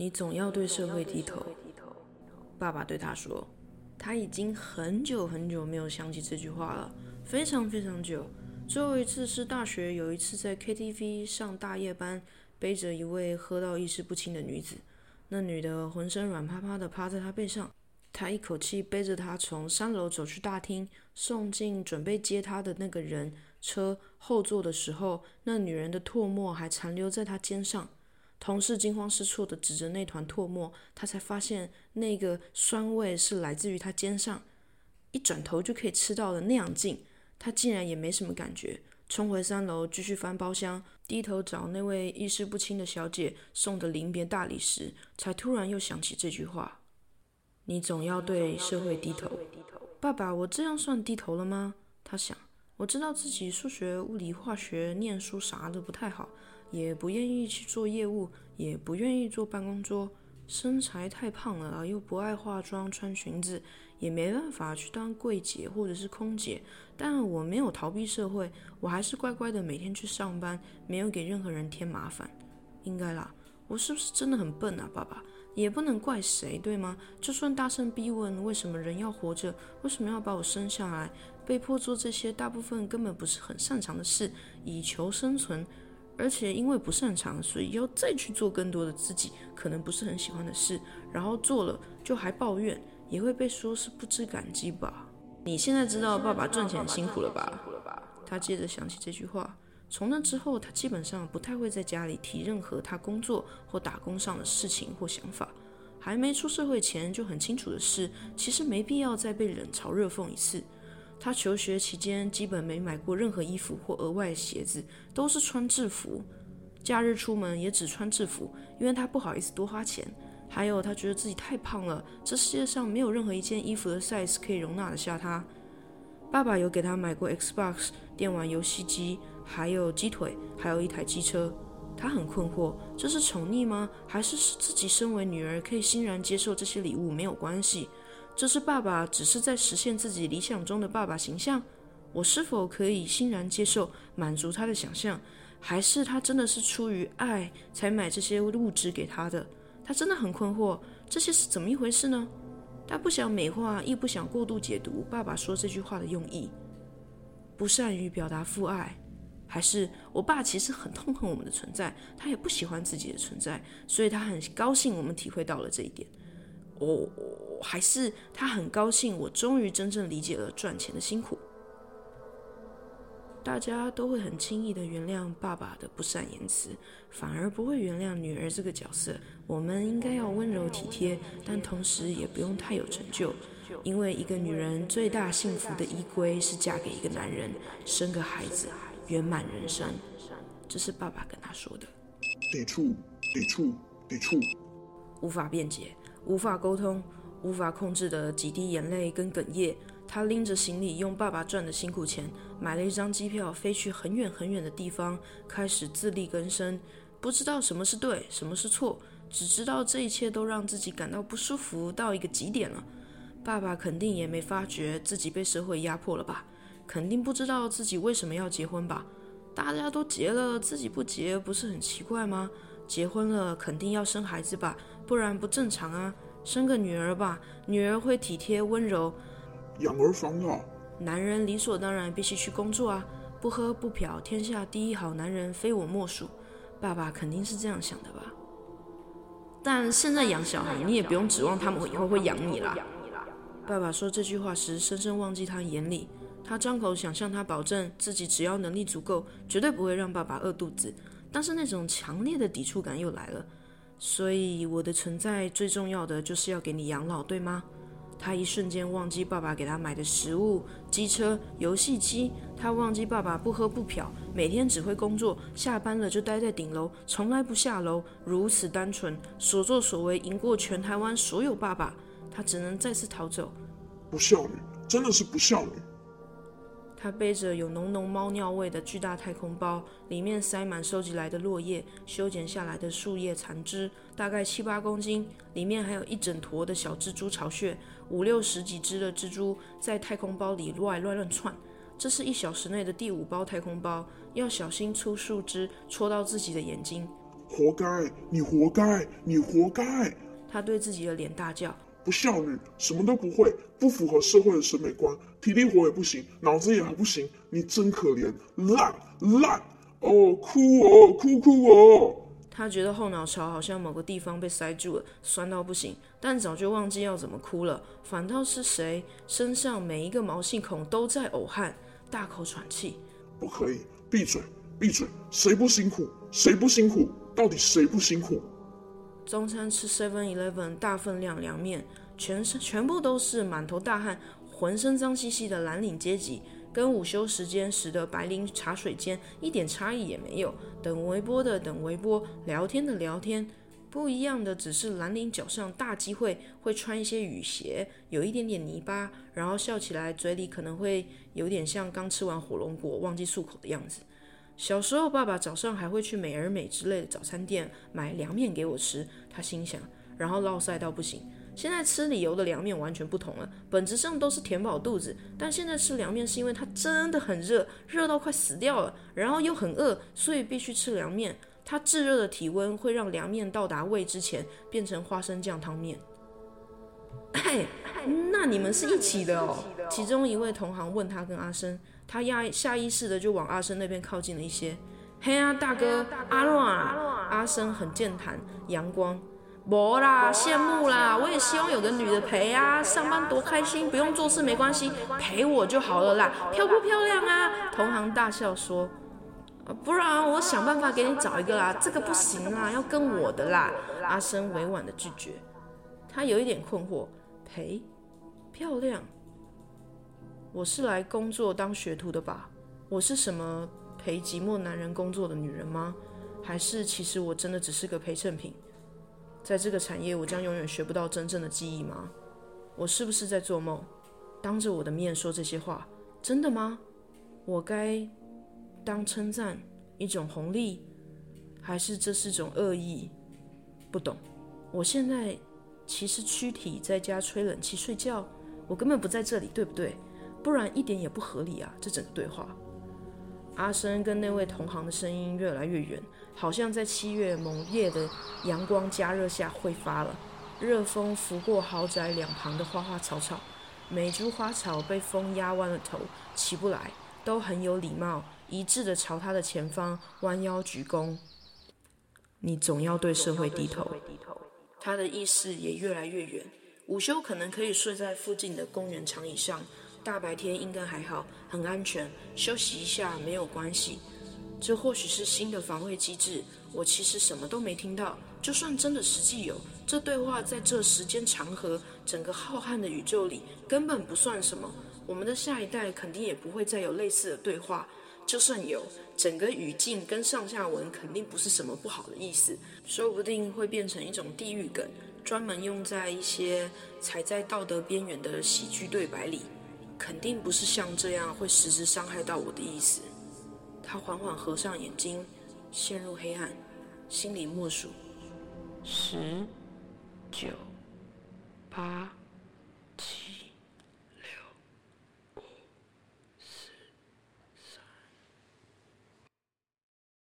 你总要对社会低头。爸爸对他说：“他已经很久很久没有想起这句话了，非常非常久。最后一次是大学有一次在 KTV 上大夜班，背着一位喝到意识不清的女子。那女的浑身软趴趴的趴在他背上，他一口气背着她从三楼走去大厅，送进准备接她的那个人车后座的时候，那女人的唾沫还残留在他肩上。”同事惊慌失措地指着那团唾沫，他才发现那个酸味是来自于他肩上，一转头就可以吃到的那样近，他竟然也没什么感觉，冲回三楼继续翻包厢，低头找那位意识不清的小姐送的临别大礼时，才突然又想起这句话：“你总要对社会低头。”爸爸，我这样算低头了吗？他想，我知道自己数学、物理、化学、念书啥的不太好。也不愿意去做业务，也不愿意坐办公桌，身材太胖了，又不爱化妆穿裙子，也没办法去当柜姐或者是空姐。但我没有逃避社会，我还是乖乖的每天去上班，没有给任何人添麻烦。应该啦，我是不是真的很笨啊，爸爸？也不能怪谁，对吗？就算大声逼问为什么人要活着，为什么要把我生下来，被迫做这些大部分根本不是很擅长的事，以求生存。而且因为不擅长，所以要再去做更多的自己可能不是很喜欢的事，然后做了就还抱怨，也会被说是不知感激吧？你现在知道爸爸赚钱辛苦了吧？他接着想起这句话，从那之后，他基本上不太会在家里提任何他工作或打工上的事情或想法。还没出社会前就很清楚的是，其实没必要再被冷嘲热讽一次。他求学期间基本没买过任何衣服或额外鞋子，都是穿制服。假日出门也只穿制服，因为他不好意思多花钱。还有他觉得自己太胖了，这世界上没有任何一件衣服的 size 可以容纳得下他。爸爸有给他买过 Xbox 电玩游戏机，还有鸡腿，还有一台机车。他很困惑，这是宠溺吗？还是是自己身为女儿可以欣然接受这些礼物没有关系？这是爸爸只是在实现自己理想中的爸爸形象，我是否可以欣然接受，满足他的想象？还是他真的是出于爱才买这些物质给他的？他真的很困惑，这些是怎么一回事呢？他不想美化，亦不想过度解读爸爸说这句话的用意。不善于表达父爱，还是我爸其实很痛恨我们的存在，他也不喜欢自己的存在，所以他很高兴我们体会到了这一点。哦。还是他很高兴，我终于真正理解了赚钱的辛苦。大家都会很轻易的原谅爸爸的不善言辞，反而不会原谅女儿这个角色。我们应该要温柔体贴，但同时也不用太有成就，因为一个女人最大幸福的依归是嫁给一个男人，生个孩子，圆满人生。这是爸爸跟他说的。得处，得处，得处，无法辩解，无法沟通。无法控制的几滴眼泪跟哽咽，他拎着行李，用爸爸赚的辛苦钱买了一张机票，飞去很远很远的地方，开始自力更生。不知道什么是对，什么是错，只知道这一切都让自己感到不舒服到一个极点了。爸爸肯定也没发觉自己被社会压迫了吧？肯定不知道自己为什么要结婚吧？大家都结了，自己不结不是很奇怪吗？结婚了肯定要生孩子吧？不然不正常啊！生个女儿吧，女儿会体贴温柔，养儿防老。男人理所当然必须去工作啊，不喝不嫖，天下第一好男人非我莫属。爸爸肯定是这样想的吧？但现在养小孩，你也不用指望他们以后会养你啦。爸爸说这句话时，深深忘记他眼里。他张口想向他保证，自己只要能力足够，绝对不会让爸爸饿肚子。但是那种强烈的抵触感又来了。所以我的存在最重要的就是要给你养老，对吗？他一瞬间忘记爸爸给他买的食物、机车、游戏机，他忘记爸爸不喝不嫖，每天只会工作，下班了就待在顶楼，从来不下楼，如此单纯，所作所为赢过全台湾所有爸爸，他只能再次逃走。不孝女，真的是不孝女。他背着有浓浓猫尿味的巨大太空包，里面塞满收集来的落叶、修剪下来的树叶残枝，大概七八公斤。里面还有一整坨的小蜘蛛巢穴，五六十几只的蜘蛛在太空包里乱乱乱窜。这是一小时内的第五包太空包，要小心粗树枝戳到自己的眼睛。活该，你活该，你活该！他对自己的脸大叫。不孝女，什么都不会，不符合社会的审美观，体力活也不行，脑子也还不行，你真可怜，烂烂哦，哭哦，哭哭哦。他觉得后脑勺好像某个地方被塞住了，酸到不行，但早就忘记要怎么哭了。反倒是谁身上每一个毛细孔都在呕汗，大口喘气。不可以，闭嘴，闭嘴！谁不辛苦？谁不辛苦？到底谁不辛苦？中餐吃 Seven Eleven 大分量凉面，全身全部都是满头大汗、浑身脏兮兮的蓝领阶级，跟午休时间时的白领茶水间一点差异也没有。等微波的等微波，聊天的聊天，不一样的只是蓝领脚上大机会会穿一些雨鞋，有一点点泥巴，然后笑起来嘴里可能会有点像刚吃完火龙果忘记漱口的样子。小时候，爸爸早上还会去美而美之类的早餐店买凉面给我吃，他心想，然后落塞到不行。现在吃理由的凉面完全不同了，本质上都是填饱肚子，但现在吃凉面是因为它真的很热，热到快死掉了，然后又很饿，所以必须吃凉面。它炙热的体温会让凉面到达胃之前变成花生酱汤面。那你们是一起的哦？其中一位同行问他跟阿生。他下下意识的就往阿生那边靠近了一些。嘿啊，大哥，阿乱，阿生很健谈，阳光。没啦，羡慕啦，我也希望有个女的陪啊，上班多开心，不用做事没关系，陪我就好了啦。漂不漂亮啊？同行大笑说。不然我想办法给你找一个啦，这个不行啦，要跟我的啦。阿生委婉的拒绝。他有一点困惑，陪，漂亮。我是来工作当学徒的吧？我是什么陪寂寞男人工作的女人吗？还是其实我真的只是个陪衬品？在这个产业，我将永远学不到真正的技艺吗？我是不是在做梦？当着我的面说这些话，真的吗？我该当称赞一种红利，还是这是种恶意？不懂。我现在其实躯体在家吹冷气睡觉，我根本不在这里，对不对？不然一点也不合理啊！这整个对话，阿生跟那位同行的声音越来越远，好像在七月猛烈的阳光加热下挥发了。热风拂过豪宅两旁的花花草草，每株花草被风压弯了头，起不来，都很有礼貌，一致的朝他的前方弯腰鞠躬。你总要对社会低头。他的意识也越来越远。午休可能可以睡在附近的公园长椅上。大白天应该还好，很安全，休息一下没有关系。这或许是新的防卫机制。我其实什么都没听到。就算真的实际有，这对话在这时间长河、整个浩瀚的宇宙里根本不算什么。我们的下一代肯定也不会再有类似的对话。就算有，整个语境跟上下文肯定不是什么不好的意思，说不定会变成一种地狱梗，专门用在一些踩在道德边缘的喜剧对白里。肯定不是像这样会实质伤害到我的意思。他缓缓合上眼睛，陷入黑暗，心里默数：十、九、八。